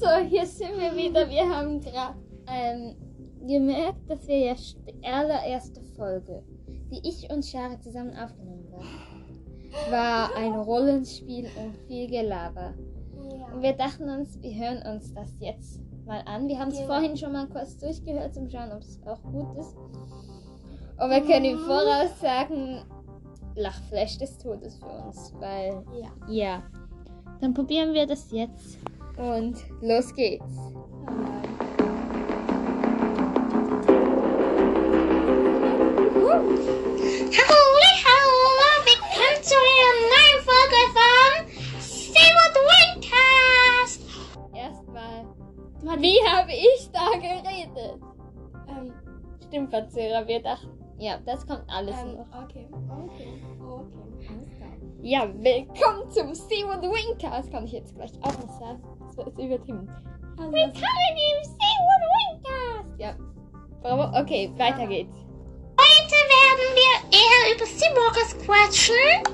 So, hier sind wir wieder. Wir haben gerade ähm, gemerkt, dass wir jetzt die allererste Folge, die ich und Shari zusammen aufgenommen haben, war ein Rollenspiel und viel Gelaber. Und wir dachten uns, wir hören uns das jetzt mal an. Wir haben es Genau. vorhin schon mal kurz durchgehört, zum Schauen, ob es auch gut ist. Und wir können im Voraus sagen, Lachflash des Todes für uns, weil Ja. ja. Dann probieren wir das jetzt. Und los geht's. Hallo, hallo, willkommen zu einer neuen Folge von Simon Windcast. Erstmal, wie habe ich da geredet? Ähm, Stimmverzehrer, wir dachten. Ja, das kommt alles ähm, noch. okay, okay, okay, klar. Ja, willkommen zum Simon Wingcast. Kann ich jetzt gleich auch noch sagen. Das ist übertrieben. Also, Willkommen im Simon Wingcast. Ja. Bravo. Okay, weiter geht's. Heute werden wir eher über Seawalkers quatschen.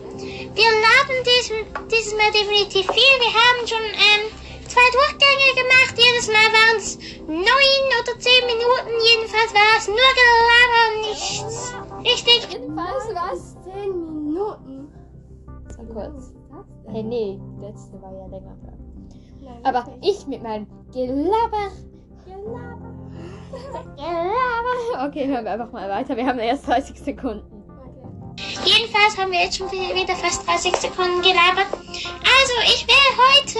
Wir laden diesem, dieses Mal definitiv viel. Wir haben schon ähm, zwei Durchgänge gemacht. Jedes Mal waren es neun oder zehn Minuten. Jedenfalls war es nur Gelaber und nichts. Richtig? Jedenfalls was? 10 Minuten. Kurz. Hey, nee, die letzte war ja länger. Nein, Aber ich mit meinem Gelaber. Gelaber. Gelaber. Okay, hören wir einfach mal weiter. Wir haben erst 30 Sekunden. Jedenfalls haben wir jetzt schon wieder fast 30 Sekunden gelabert. Also, ich will heute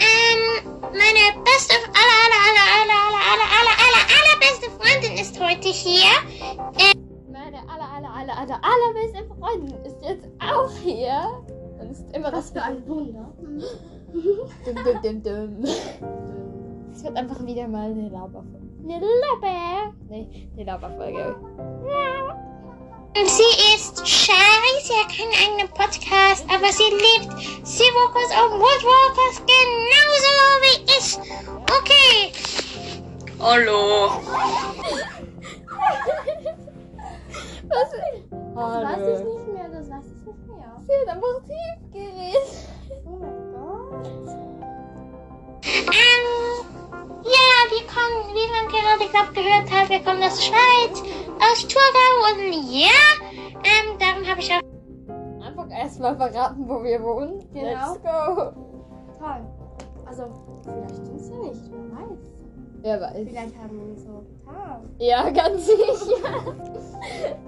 ähm, meine beste, aller, aller, aller, aller, aller, aller, aller, aller, allerbeste Freundin ist heute hier. Meine aller, aller, allerbeste Freundin ist jetzt auch hier. Und ist immer Was das für ein Wunder. Dum, dum, dum, dum. Es wird einfach wieder mal eine Laberfolge. Eine Laber. Nee, eine Laberfolge. Und sie ist Shari, sie hat keinen eigenen Podcast, aber sie liebt Seawalkers und Woodwalkers genauso wie ich. Okay. Hallo. Was? Das weiß ich nicht mehr, das weiß ich nicht mehr. Sie hat einfach tief geredet. Oh mein Gott. Ähm, ja, wir kommen, wie man gerade glaub, gehört hat, wir kommen aus der Schweiz, aus Thurgau und ja, ähm, darum habe ich auch Einfach erstmal verraten, wo wir wohnen. Genau. Let's go. Toll. Also, vielleicht stimmt's ja nicht, wer weiß. Wer weiß. Vielleicht haben wir ihn so getan. Ja, ganz sicher.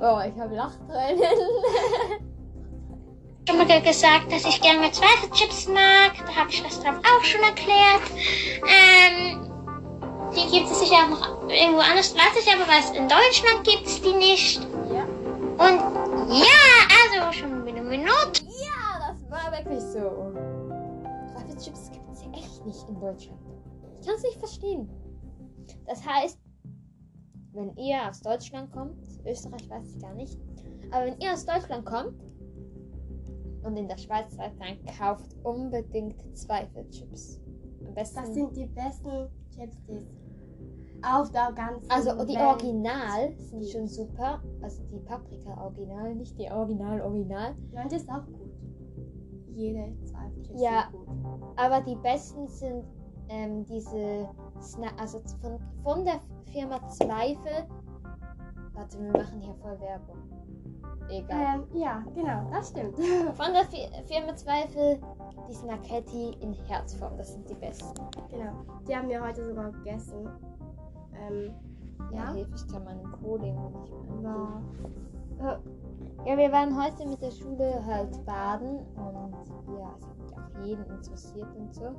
Oh, ich habe Lachtränen. schon mal gesagt, dass ich gerne Zweifelchips mag. Da habe ich das drauf auch schon erklärt. Ähm, die gibt es sicher auch noch irgendwo anders, weiß ich aber, was in Deutschland gibt es die nicht. Ja. Und ja, also schon wieder eine Minute. Ja, das war wirklich so. Trüffelchips gibt es echt nicht in Deutschland. Kann es nicht verstehen. Das heißt, wenn ihr aus Deutschland kommt, Österreich weiß ich gar nicht, aber wenn ihr aus Deutschland kommt und in der Schweiz seid, dann kauft unbedingt Zweifelchips. Am besten. Das sind die besten Chips, die es auf der ganzen also die Welt Original sind gibt. schon super. Also die Paprika Original, nicht die Original Original. Das ist auch gut. Jede Zweifelchips Ja. sind gut. Aber die besten sind ähm, diese Sna also von, von der Firma Zweifel. Warte, wir machen hier voll Werbung. Egal. Ähm, ja, genau, das stimmt. Von der Fi Firma Zweifel die Snacketti in Herzform. Das sind die besten. genau. Die haben wir heute sogar gegessen. Ähm, Ja, Ja. ich kann meinen Coding nicht mehr. war. Ja, wir waren heute mit der Schule halt baden und ja, es hat mich auch jeden interessiert und so.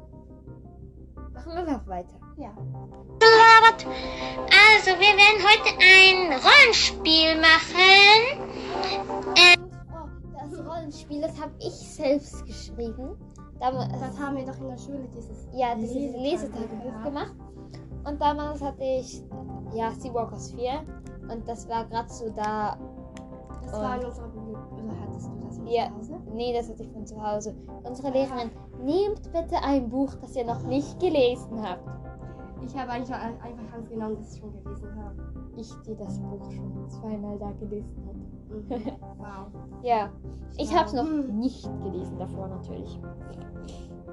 Machen wir einfach weiter. Ja. Also, wir werden heute ein Rollenspiel machen. Oh, das Rollenspiel, das habe ich selbst geschrieben. Damals, Das haben wir doch in der Schule, dieses ja, dieses Lesetagebuch gehabt. gemacht. Und damals hatte ich, ja, Seawalkers 4. Und das war gerade so da. Das war in unserer Bibliothek. Oder hattest du Ja. Nee, das hatte ich von zu Hause. Unsere Lehrerin, nehmt bitte ein Buch, das ihr noch nicht gelesen habt. Ich habe auch einfach ganz genommen, dass ich schon gelesen habe. Ich, die das Buch schon zweimal da gelesen habe. Mhm. wow. Ja, ich habe es noch Hm. nicht gelesen davor natürlich.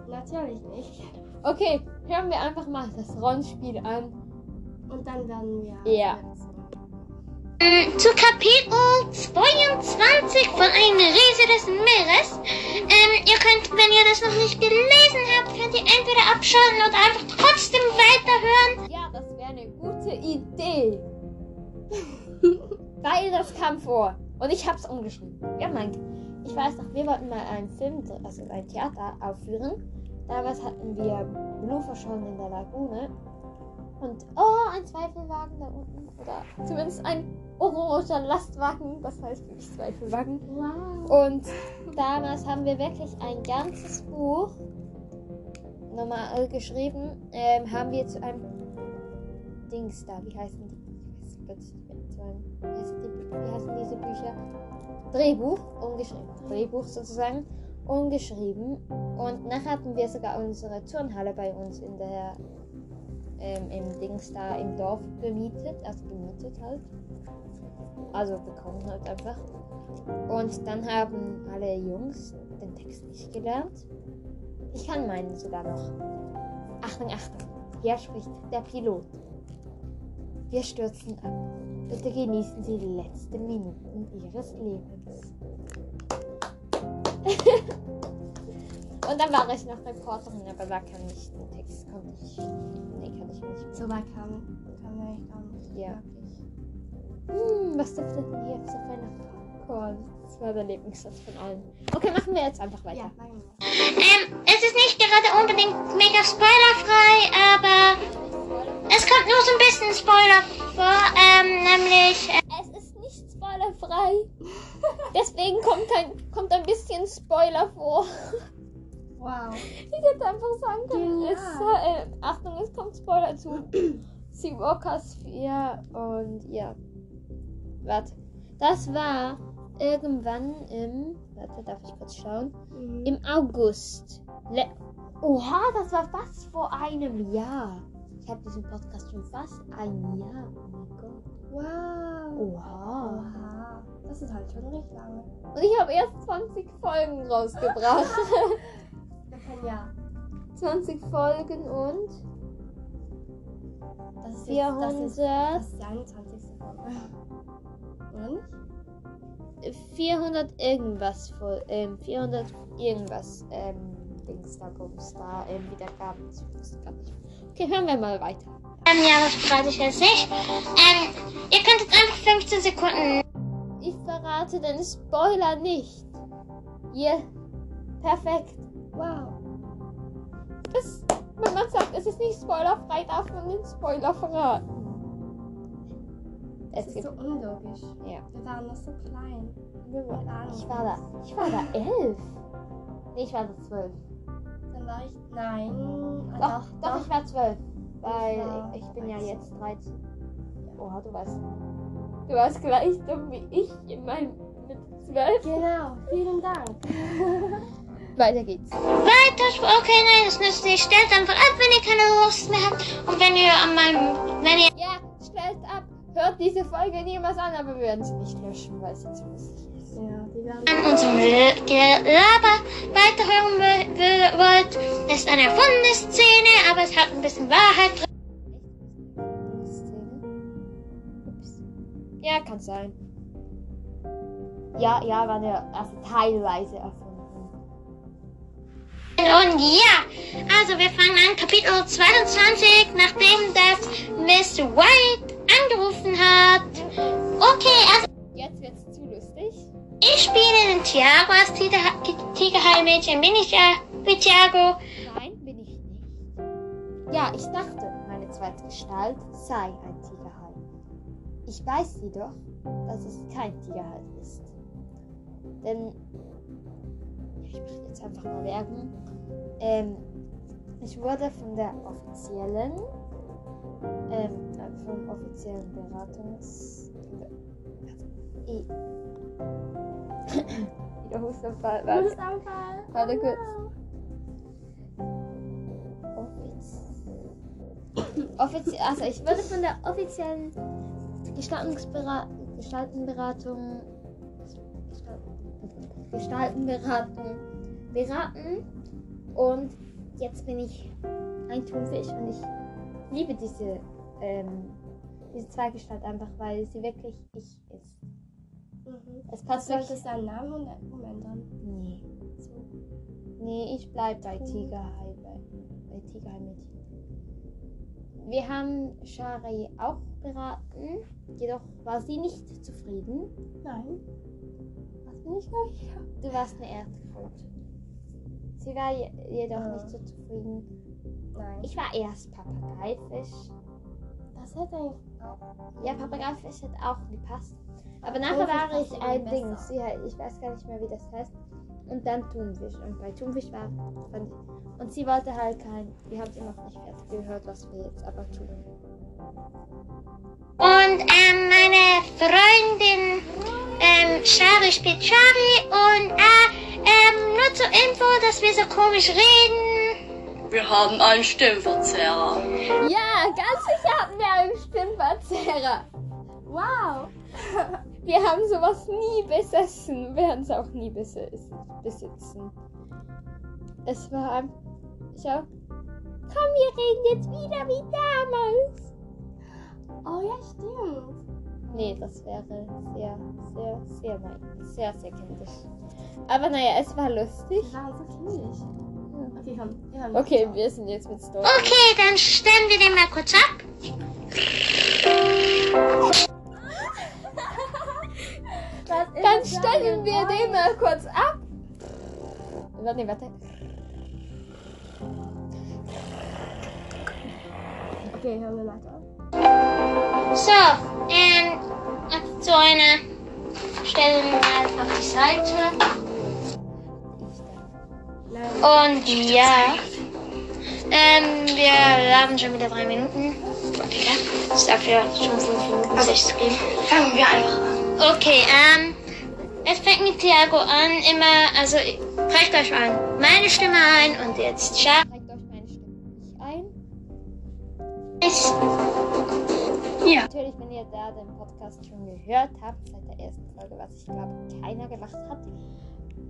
Natürlich nicht. Okay, hören wir einfach mal das Rollenspiel an. Und dann werden wir. Ja. Zu Kapitel 22 von Eine Riese des Meeres. Ähm, ihr könnt, wenn ihr das noch nicht gelesen habt, könnt ihr entweder abschalten oder einfach trotzdem weiterhören. Ja, das wäre eine gute Idee. Weil das kam vor. Und ich hab's umgeschrieben. Ja, mein. Ich weiß noch, wir wollten mal einen Film, also ein Theater aufführen. Damals hatten wir Blue verschollen in der Lagune. Und, oh, ein Zweifelwagen da unten. Oder zumindest ein oranger Lastwagen. Das heißt wirklich Zweifelwagen. Wow. Und damals haben wir wirklich ein ganzes Buch normal geschrieben. Ähm, haben wir zu einem Dings da. Wie heißen die? Ich weiß plötzlich nicht mehr. Zu einem, wie, heißen die, wie heißen diese Bücher? Drehbuch umgeschrieben. Drehbuch sozusagen umgeschrieben. Und nachher hatten wir sogar unsere Turnhalle bei uns in der ähm, im Dings da im Dorf gemietet. Also gemietet halt. Also bekommen halt einfach. Und dann haben alle Jungs den Text nicht gelernt. Ich kann meinen sogar noch. Achtung, Achtung. Hier spricht der Pilot. Wir stürzen ab. Bitte genießen Sie die letzten Minuten Ihres Lebens. Und dann war ich noch Reporterin, aber da kann ich den Text konnte ich. Nee, kann ich nicht. So weit kam, kam wir eigentlich gar nicht. Ja. Hm, was duftet denn hier so feiner Popcorn? Das war der Lieblingssatz von allen. Okay, machen wir jetzt einfach weiter. Ja, machen wir. Ähm, es ist nicht gerade unbedingt mega spoilerfrei, einfach sagen können, Genial. es, äh, Achtung, es kommt Spoiler zu Seawalkers 4 und ja. Warte. Das war irgendwann im. Warte, darf ich kurz schauen? Mhm. Im August. Le Oha, das war fast vor einem Jahr. Ich habe diesen Podcast schon fast ein Jahr. Oh mein Gott. Wow. Oha. Oha. Das ist halt schon recht lange. Und ich habe erst 20 Folgen rausgebracht. Wir können ja. 20 Folgen und Das ist 400. Jetzt, das, ist, das ist die 21. Folge. Und? 400 irgendwas voll, ähm, 400 irgendwas, ähm, Dings da, Bums da, ähm, Wiedergaben. Okay, hören wir mal weiter. ähm, ja, das verrate ich jetzt nicht. Ähm, ihr könnt jetzt einfach 15 Sekunden Ich verrate den Spoiler nicht. Hier, perfekt. Wow. Das, wenn man sagt, es ist nicht spoilerfrei, darf man den Spoiler verraten. Das Es ist so unlogisch. ja. Wir waren noch so klein. Ahnung. Ich war da, ich war da elf. Nee, ich war da zwölf. Dann war ich. Nein. Doch, Ah, doch, ich war zwölf. Weil war ich, ich bin ja 13. jetzt 13. Oha, du weißt. Du warst gleich dumm wie ich in meinem mit zwölf. Genau. Vielen Dank. Weiter geht's. weiter. Okay, nein, das nützt nicht. Stellt einfach ab, wenn ihr keine Lust mehr habt. Und wenn ihr an meinem, wenn ihr Ja, stellt ab. Hört diese Folge niemals an, aber wir werden sie nicht löschen, weil sie zu lustig ist. Ja, die werden. an unserem Gelaber weiterhören wollt, ist eine erfundene Szene, aber es hat ein bisschen Wahrheit drin. Ups. Ja, kann sein. Ja, ja, war eine, also teilweise erfunden. Und ja, also wir fangen an, Kapitel 22, nachdem das Miss White angerufen hat. Okay, also Jetzt wird's zu lustig. ich spiele den Tiago als Tiger- Tigerhaie-Mädchen. Bin ich äh, wie Tiago? Nein, bin ich nicht. Ja, ich dachte, meine zweite Gestalt sei ein Tigerhai. Ich weiß jedoch, dass es kein Tigerhai ist. Denn, ja, ich mache jetzt einfach mal Werbung. Ähm, ich wurde von der offiziellen, ähm, äh, vom offiziellen Beratungs... I Wieder Hustenfall. Warte. Hustanfall. Warte kurz. Offiz Offizie also ich wurde von der offiziellen Gestaltungsbera Gestaltenberatung Gestal- Gestaltenberatung beraten und jetzt bin ich ein Thunfisch und ich liebe diese, ähm, diese Zweigestalt einfach, weil sie wirklich ich ist. Mhm. Es passt Sollte wirklich. es deinen Namen und umändern? Nee. So. Nee, ich bleib bei Tigerhai, bei, bei Tigerhai-Mädchen. Wir haben Shari auch beraten, jedoch war sie nicht zufrieden. Nein. Was ich noch? Du warst eine Erdkröte. Sie war je jedoch Ah. nicht so zufrieden. Nein. Ich war erst Papageifisch. das hätte ich auch. Ja, Papageifisch hat auch gepasst. Aber Aber nachher war ich ein. Ding. Sie, hat- ich weiß gar nicht mehr, wie das heißt. Und dann Thunfisch. Und bei Thunfisch war. Fand ich, und sie wollte halt kein. Wir haben sie noch nicht fertig gehört, was wir jetzt aber tun. Und ähm, meine Freundin Shari spielt Shari und äh, ähm, nur zur Info, dass wir so komisch reden. Wir haben einen Stimmverzerrer. Ja, ganz sicher hatten wir einen Stimmverzerrer. Wow! Wir haben sowas nie besessen, werden es auch nie besitzen. Es war ein. Schau. Komm, wir reden jetzt wieder wie damals. Oh ja, stimmt. Nee, das wäre sehr, sehr, sehr, mein, sehr, sehr kindisch. Aber naja, es war lustig. Wir waren so kindlich. Okay, komm. Wir hören Okay, wir sind jetzt mit Story. Okay, dann stellen wir den mal kurz ab. Dann stellen wir denn? den mal kurz ab. Warte, warte. Okay, hören wir weiter. So, so eine stellen wir mal auf die Seite. Und ja, ähm, wir laden schon wieder drei Minuten. Okay, ich sag ja schon fünf Minuten, sich zu geben. Fangen wir einfach an. Okay, ähm, es fängt mit Thiago an, immer, also prägt euch an meine Stimme ein und jetzt Charles. Zeigt euch meine Stimme nicht ein. Ja. Natürlich, wenn ihr da den Podcast schon gehört habt, seit der ersten Folge, was ich glaube keiner gemacht hat,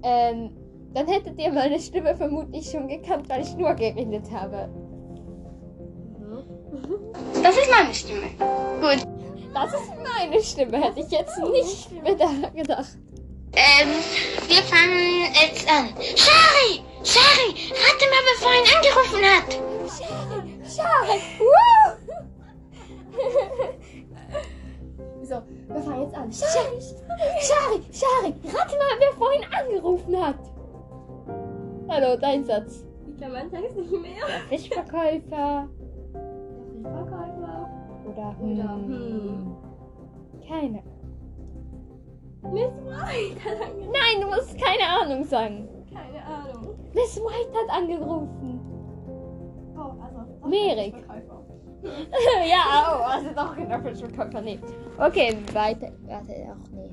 ähm, dann hättet ihr meine Stimme vermutlich schon gekannt, weil ich nur geredet habe. Das ist meine Stimme. Das ist meine Stimme, hätte ich jetzt nicht bedacht- gedacht. Ähm, wir fangen jetzt an. Shari! Shari! Rate mal, wer vorhin angerufen hat! Schade, schade. Woo! So, wir fangen jetzt an. Schari, Schari, Schari, rate mal, wer vorhin angerufen hat. Hallo, dein Satz. Ich kann meinen Text nicht mehr. Der Fischverkäufer Der Verkäufer. oder Oder, hm. hm. Keine. Miss White hat angerufen. Nein, du musst keine Ahnung sagen. Keine Ahnung. Miss White hat angerufen. Oh, also. Merik. Der ja, oh, also doch genau Fischverkäufer. Nee. Okay, weiter. Warte, ach nee.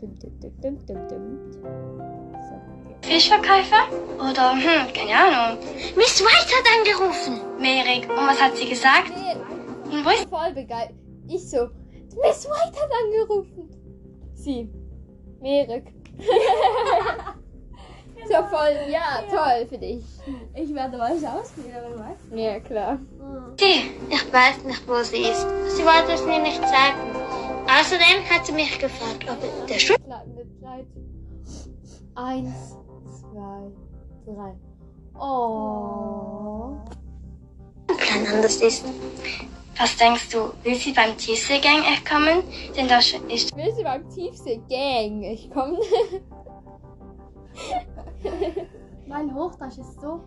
Dum, dum, dum. So. Fischverkäufer? Oder, hm, keine Ahnung. Miss White hat angerufen! Merik. Und was hat sie gesagt? Nee, Und wo ist... voll begeistert. Ich so, Miss White hat angerufen. Sie, Merik. so voll, ja, toll für dich. Ich werde mal Schauspielerin, weißt Ja, klar. du? Sie, ich weiß nicht, wo sie ist. Sie wollte es mir nicht sagen. Außerdem hat sie mich gefragt, ob der Schuh Zeit. Eins, zwei, drei. Oh. Plan anders ist. Was denkst du, will sie beim Tiefseegang kommen? Denn das ist Ich will sie beim Tiefsee Gang. Ich komme. Mein Hochdeutsch ist so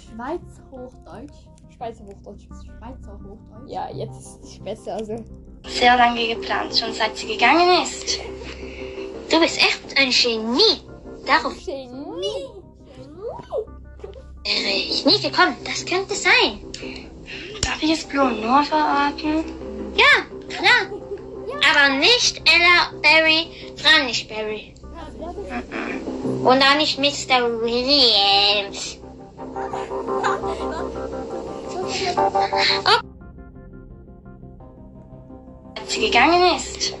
Schweiz Hochdeutsch. Schweizer Hochdeutsch. Schweizer Hochdeutsch. Ja, jetzt ist es besser. Also. sehr lange geplant, schon seit sie gegangen ist. Du bist echt ein Genie. Darauf Genie. wäre ich nie gekommen. Das könnte sein. Darf ich es Blue nur verraten? Ja, klar. Aber nicht Ella Barry, Fran nicht Barry. Und auch nicht Mr. Williams. Als sie gegangen ist.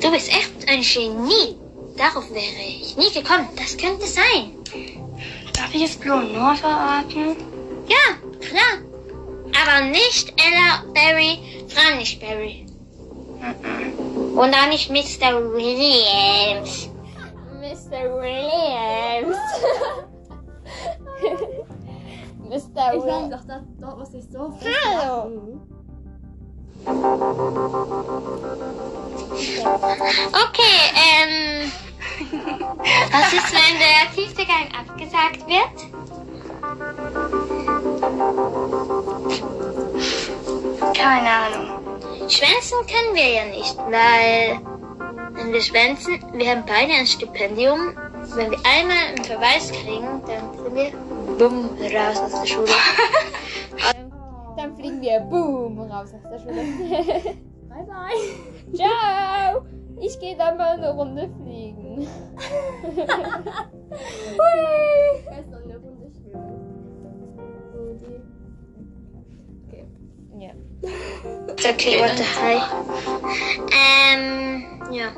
Du bist echt ein Genie. Darauf wäre ich nie gekommen. Das könnte sein. Darf ich jetzt Blue Noah verraten? Ja, klar. Aber nicht Ella Barry, Frau nicht Barry. Und auch nicht Mr. Williams. Mr. Williams. Mr. Ich weiß doch, das, dort muss ich so viel Hallo. lachen. Okay, ähm. Was ist, wenn der tiefste Gang abgesagt wird? Keine Ahnung. Schwänzen können wir ja nicht, weil wenn wir schwänzen, wir haben beide ein Stipendium. Wenn wir einmal einen Verweis kriegen, dann sind wir bumm raus aus der Schule. Dann fliegen wir boom raus aus der Schule. Bye bye. Ciao. Ich gehe dann mal eine Runde fliegen. Erst noch eine Runde schwimmen. Rudi. Ja. Okay, what the hell? Ähm, ja.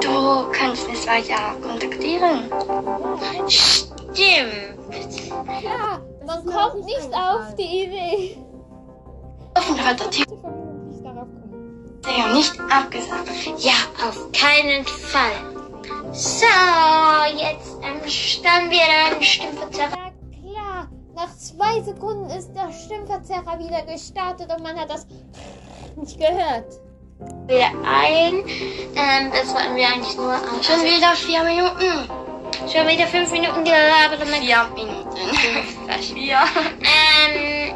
Du kannst mich weiter kontaktieren. Stimmt. Ja, man kommt nicht auf die Idee. Hoffentlich hat der kommen. Tiger nicht abgesagt. Ja, auf keinen Fall. So, jetzt ähm, starten wir dann Stimmverzerrer. Ja klar, nach zwei Sekunden ist der Stimmverzerrer wieder gestartet und man hat das nicht gehört. Wieder ein. Ähm, das wollten wir eigentlich nur am Schon wieder vier Minuten. schon wieder fünf Minuten gelabert und dann Vier Minuten. fast. Vier. Ähm,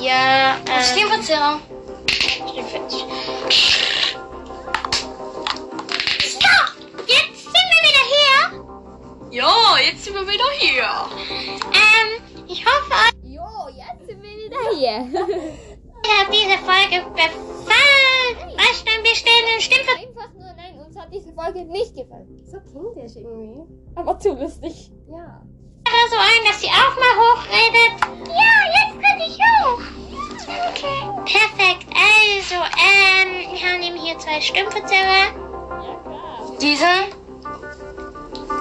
ja, ähm, Stimmverzerrung. Stimmverzerrer. Stop! Jetzt sind wir wieder hier. Ja, jetzt sind wir wieder hier. Ähm, ich hoffe, euch Jo, jetzt sind wir wieder hier. hat diese Folge gefallen. Wir stellen den Stimmverzerrer. Einfach nur, nein, uns hat diese Folge nicht gefallen. So klingt der irgendwie. Aber zu lustig. Ja. so ein, dass sie auch mal hochredet. Ja, jetzt kann ich hoch. Okay. Perfekt. Also, ähm, wir haben eben hier zwei Stimmverzerrer. Ja, klar. Diesen.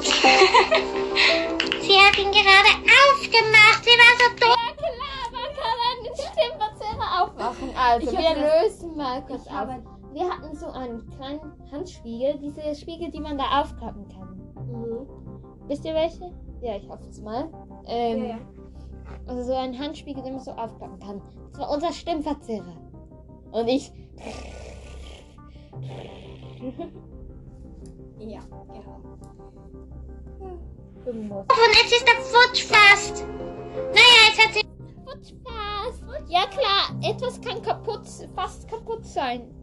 Sie hat ihn gerade aufgemacht. Sie war so doof. Ja klar, man kann einen Stimmverzerrer aufmachen. Also, Ich wir lösen mal kurz auf. Wir hatten so einen kleinen Handspiegel, diese Spiegel, die man da aufklappen kann. Mhm. Wisst ihr welche? Ja, ich hoffe es mal. Ähm, Ja, ja. Also so ein Handspiegel, den man so aufklappen kann. Das war unser Stimmverzerrer. Und ich. Ja, genau. Irgendwas. Und jetzt ist er futsch fast. Naja, jetzt hat sie Futsch fast. Ja klar, etwas kann kaputt, fast kaputt sein.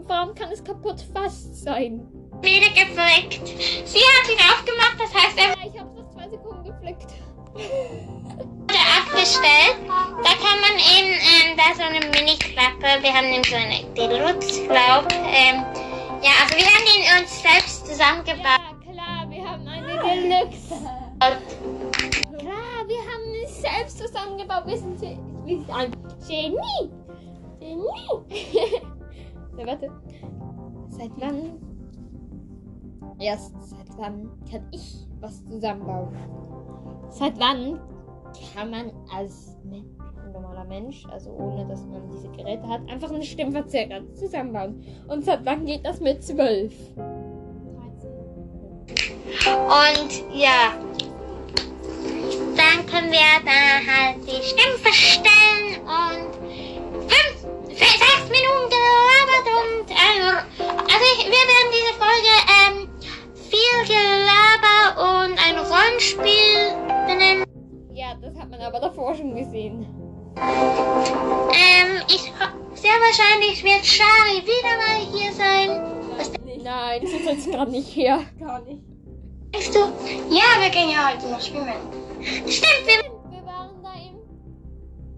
Und warum kann es kaputt fast sein? wieder geflickt. Sie hat ihn aufgemacht, das heißt, er Ja, ich habe das zwei Sekunden geflickt. wurde abgestellt. Da kann man eben, ähm, da so eine Mini-Klappe. Wir haben eben so eine Deluxe, glaub. Ähm, ja, also wir haben den uns selbst zusammengebaut. Ja klar, wir haben eine Deluxe. Klar, wir haben es selbst zusammengebaut. Wir sind, wir sind ein Genie. Genie. so, warte. Seit wann? Erst seit wann kann ich was zusammenbauen? Seit wann kann man als Mensch, ein normaler Mensch, also ohne dass man diese Geräte hat, einfach einen Stimmverzerrer zusammenbauen? Und seit wann geht das mit zwölf? 13. Und ja, dann können wir da halt die Stimmen verstellen und fünf, sechs Minuten gerade nicht hier. Gar nicht. Denkst du? Ja, wir gehen ja heute noch schwimmen. Stimmt, wir Wir waren da im.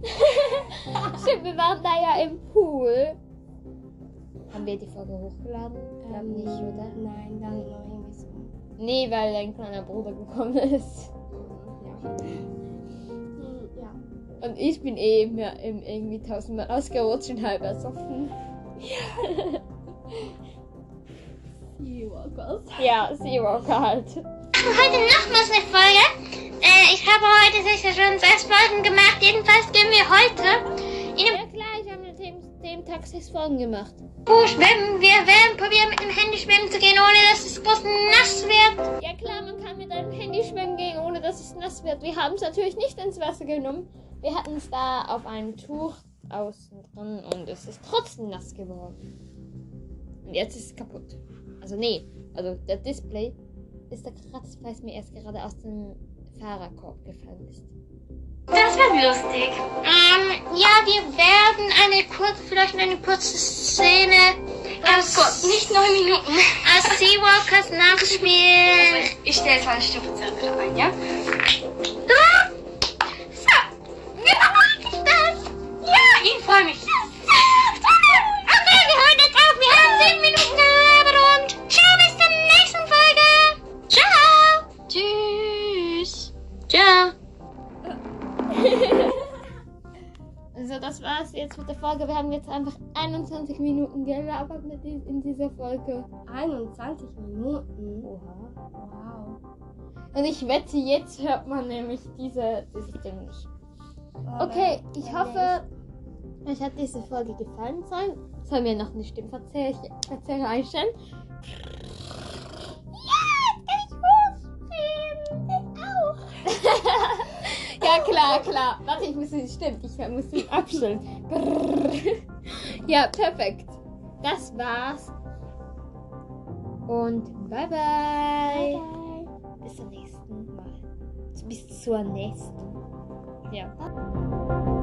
Stimmt, wir waren da ja im Pool. Haben wir die Folge hochgeladen? Ich glaube nicht, oder? Nein, dann noch irgendwie so. Nee, weil dein kleiner Bruder gekommen ist. Ja. Ja. Und ich bin eh im, irgendwie tausendmal ausgerutscht und halb ersoffen. Seawalkers. Ja, Seawalker halt. machen heute nochmals eine Folge. Äh, ich habe heute sicher schon sechs Folgen gemacht. Jedenfalls gehen wir heute in einem Ja klar, ich habe mit dem, dem Tag sechs Folgen gemacht. Pool schwimmen. Wir werden probieren, mit dem Handy schwimmen zu gehen, ohne dass es groß nass wird. Ja klar, man kann mit einem Handy schwimmen gehen, ohne dass es nass wird. Wir haben es natürlich nicht ins Wasser genommen. Wir hatten es da auf einem Tuch außen drin und es ist trotzdem nass geworden. Und jetzt ist es kaputt. Also nee, also der Display ist zerkratzt, weil es mir erst gerade aus dem Fahrerkorb gefallen ist. Das wird lustig. Ähm, ja, wir werden eine kurze, vielleicht eine kurze Szene aus, Gott, nicht neun Minuten. aus Seawalkers nachspielen. Ich stelle jetzt mal eine Stufe wieder ein, ja? Folge. Wir haben jetzt einfach 21 Minuten gelabert mit in dieser Folge. 21 Minuten. Oha. Wow. Und ich wette, jetzt hört man nämlich diese, dieses Ding nicht. Okay, ich hoffe, euch hat diese Folge gefallen sein. Sollen wir noch eine Stimmverzerrung einstellen? Klar, klar. Warte, ich muss die stimmt. Ich muss sie abstellen. ja, perfekt. Das war's. Und bye bye. Bis zum nächsten Mal. Bis zur nächsten. Ja.